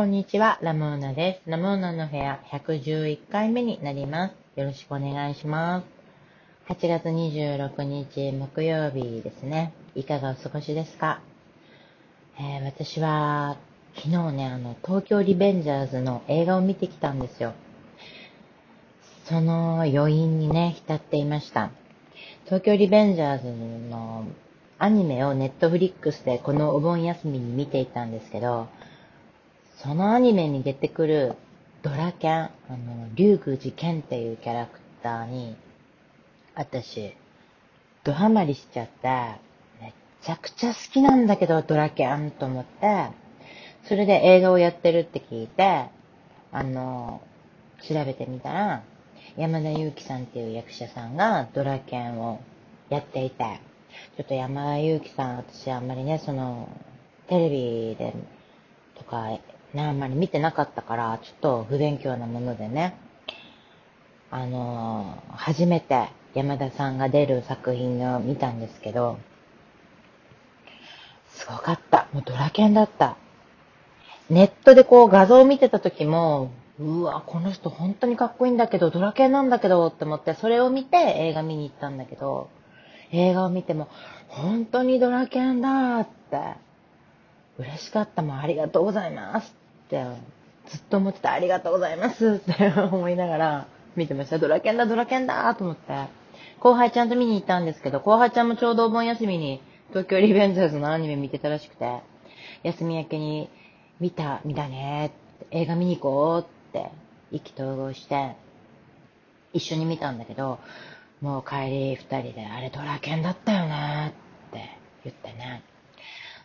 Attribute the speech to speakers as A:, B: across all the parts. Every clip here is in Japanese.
A: こんにちは、ラムーナです。ラムーナの部屋111回目になります。よろしくお願いします。8月26日木曜日ですね。いかがお過ごしですか、えー、私は昨日ね、あの、東京リベンジャーズの映画を見てきたんですよ。その余韻にね、浸っていました。東京リベンジャーズのアニメをネットフリックスでこのお盆休みに見ていたんですけど、そのアニメに出てくるドラキャン、あの、竜宮寺剣っていうキャラクターに、私、ドハマりしちゃって、めちゃくちゃ好きなんだけど、ドラキャンと思って、それで映画をやってるって聞いて、あの、調べてみたら、山田裕貴さんっていう役者さんがドラキャンをやっていて、ちょっと山田裕貴さん、私あんまりね、その、テレビで、とか、ね、あんまり見てなかったから、ちょっと不勉強なものでね、あのー、初めて山田さんが出る作品を見たんですけど、すごかった。もうドラケンだった。ネットでこう画像を見てた時も、うわ、この人本当にかっこいいんだけど、ドラケンなんだけどって思って、それを見て映画見に行ったんだけど、映画を見ても、本当にドラケンだって、嬉しかったもん、ありがとうございますって、ずっと思ってた、ありがとうございますって思いながら見てました。ドラケンだ、ドラケンだと思って。後輩ちゃんと見に行ったんですけど、後輩ちゃんもちょうどお盆休みに東京リベンジャーズのアニメ見てたらしくて、休み明けに見た、見たね映画見に行こうって意気投合して、一緒に見たんだけど、もう帰り二人で、あれドラケンだったよねって言ってね。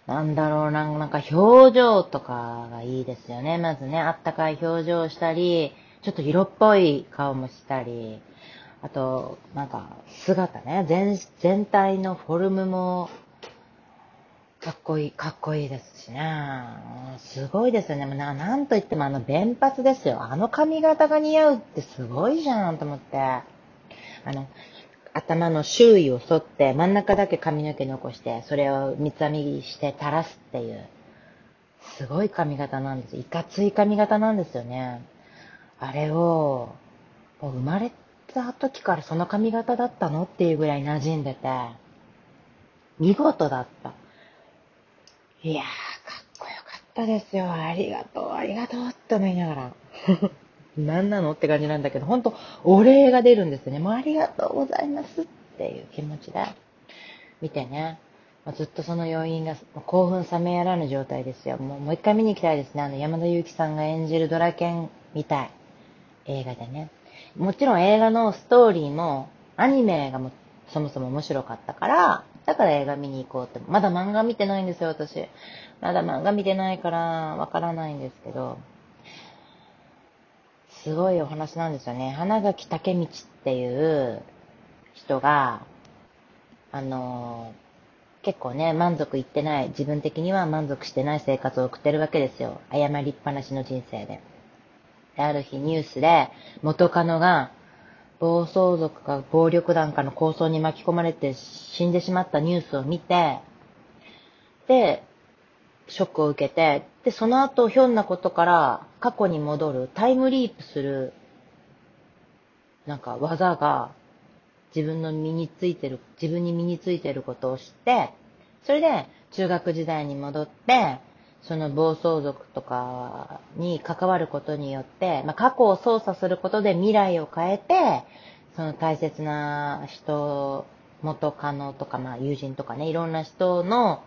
A: なんだろうな、なんか表情とかがいいですよね。まずね、あったかい表情をしたり、ちょっと色っぽい顔もしたり、あと、なんか姿ね、全、全体のフォルムもかっこいい、かっこいいですしね。すごいですよね。ななんといってもあの弁髪ですよ。あの髪型が似合うってすごいじゃんと思って。あの、頭の周囲を沿って真ん中だけ髪の毛残して、それを三つ編みして垂らすっていう、すごい髪型なんです。いかつい髪型なんですよね。あれを、もう生まれた時からその髪型だったのっていうぐらい馴染んでて、見事だった。いやー、かっこよかったですよ。ありがとう、ありがとうって思いながら。何なの？って感じなんだけど、本当お礼が出るんですね。もうありがとうございますっていう気持ちで見てね。ずっとその余韻が興奮冷めやらぬ状態ですよ。もうもう一回見に行きたいですね。あの山田裕貴さんが演じるドラケンみたい。映画でね。もちろん映画のストーリーもアニメがもそもそも面白かったから、だから映画見に行こうって。まだ漫画見てないんですよ、私。まだ漫画見てないからわからないんですけど。すごいお話なんですよね。花垣武道っていう人が、あの結構ね、満足いってない、自分的には満足してない生活を送ってるわけですよ。謝りっぱなしの人生で。である日ニュースで、元カノが、暴走族か暴力団かの抗争に巻き込まれて死んでしまったニュースを見て、で、ショックを受けて、で、その後、ひょんなことから過去に戻る、タイムリープする、なんか技が自分の身についてる、自分に身についてることを知って、それで中学時代に戻って、その暴走族とかに関わることによって、まあ、過去を操作することで未来を変えて、その大切な人、元カノとか、まあ友人とかね、いろんな人の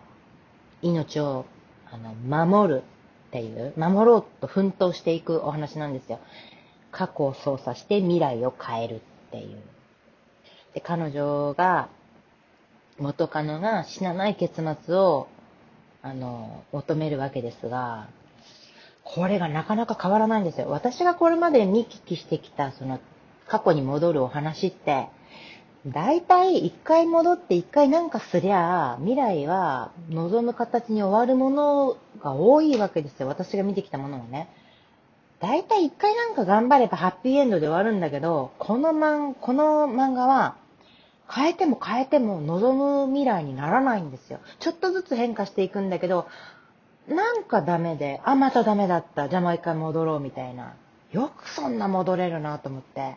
A: 命をあの、守るっていう、守ろうと奮闘していくお話なんですよ。過去を操作して未来を変えるっていう。で、彼女が、元カノが死なない結末を、あの、求めるわけですが、これがなかなか変わらないんですよ。私がこれまで見聞きしてきた、その、過去に戻るお話って、大体一回戻って一回なんかすりゃ、未来は望む形に終わるものが多いわけですよ。私が見てきたものはね。大体一回なんか頑張ればハッピーエンドで終わるんだけど、この漫、この漫画は、変えても変えても望む未来にならないんですよ。ちょっとずつ変化していくんだけど、なんかダメで、あ、またダメだった。じゃあもう一回戻ろうみたいな。よくそんな戻れるなと思って。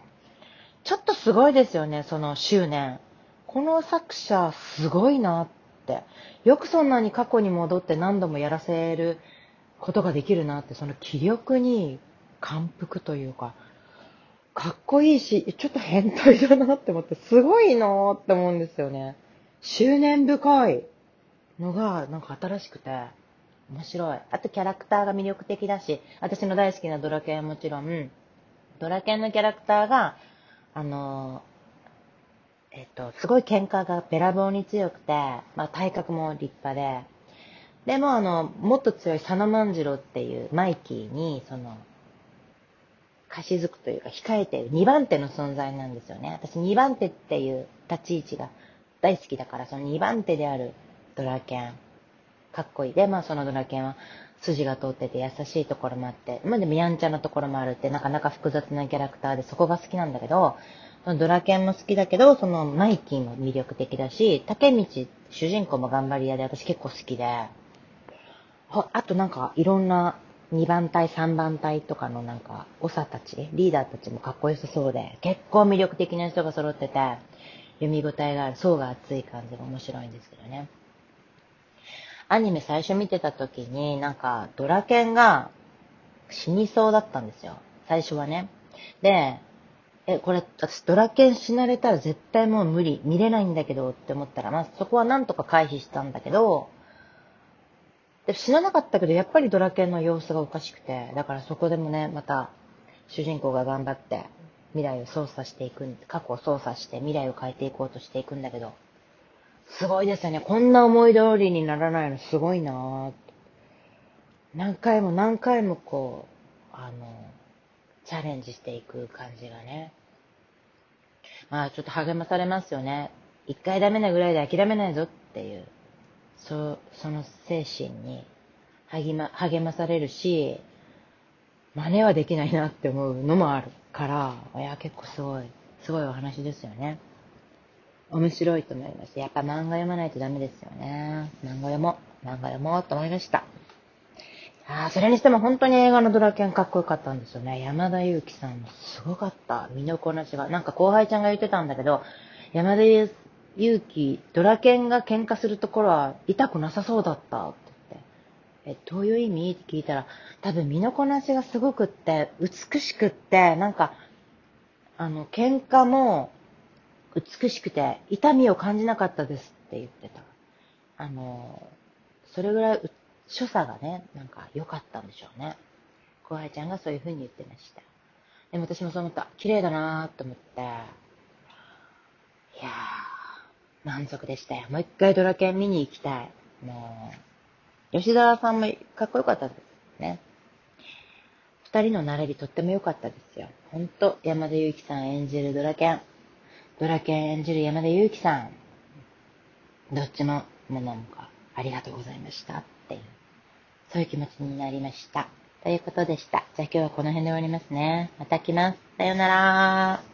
A: ちょっとすごいですよね、その執念。この作者、すごいなって。よくそんなに過去に戻って何度もやらせることができるなって、その気力に感服というか、かっこいいし、ちょっと変態だなって思って、すごいなーって思うんですよね。執念深いのが、なんか新しくて、面白い。あとキャラクターが魅力的だし、私の大好きなドラケンもちろん、ドラケンのキャラクターが、あの、えっと、すごい喧嘩がべらぼうに強くて、まあ体格も立派で、でもあの、もっと強い佐野万次郎っていうマイキーに、その、貸し付くというか、控えている2番手の存在なんですよね。私2番手っていう立ち位置が大好きだから、その2番手であるドラケン。かっこいい。で、まあそのドラケンは筋が通ってて優しいところもあって、まあでもやんちゃなところもあるって、なかなか複雑なキャラクターでそこが好きなんだけど、ドラケンも好きだけど、そのマイキーも魅力的だし、竹道主人公も頑張り屋で私結構好きで、あとなんかいろんな2番隊、3番隊とかのなんか、長たち、リーダーたちもかっこよさそうで、結構魅力的な人が揃ってて、読み応えがある、層が厚い感じが面白いんですけどね。アニメ最初見てた時に、なんか、ドラケンが死にそうだったんですよ。最初はね。で、え、これ、私ドラケン死なれたら絶対もう無理、見れないんだけどって思ったら、まあそこはなんとか回避したんだけど、で死ななかったけど、やっぱりドラケンの様子がおかしくて、だからそこでもね、また主人公が頑張って未来を操作していく、過去を操作して未来を変えていこうとしていくんだけど、すごいですよね。こんな思い通りにならないのすごいなぁ。何回も何回もこう、あの、チャレンジしていく感じがね。まあちょっと励まされますよね。一回ダメなぐらいで諦めないぞっていう、そその精神に励ま励まされるし、真似はできないなって思うのもあるから、いや、結構すごい、すごいお話ですよね。面白いと思いました。やっぱ漫画読まないとダメですよね。漫画読もう。漫画読もうと思いました。ああ、それにしても本当に映画のドラケンかっこよかったんですよね。山田裕貴さんもすごかった。身のこなしが。なんか後輩ちゃんが言ってたんだけど、山田裕貴、ドラケンが喧嘩するところは痛くなさそうだったって言って。え、どういう意味？って聞いたら、多分身のこなしがすごくって、美しくって、なんか、あの、喧嘩も、美しくて痛みを感じなかったですって言ってた。あの、それぐらい所作がね、なんか良かったんでしょうね。後輩ちゃんがそういう風に言ってました。でも私もそう思った。綺麗だなぁと思って。いやー、満足でしたよ。もう一回ドラケン見に行きたい。もう、吉沢さんもかっこよかったですね。二人の並びとっても良かったですよ。ほんと、山田裕貴さん演じるドラケン。ドラケン演じる山田裕貴さん。どっちも、もなんか、ありがとうございましたっていう、そういう気持ちになりました。ということでした。じゃあ今日はこの辺で終わりますね。また来ます。さようなら。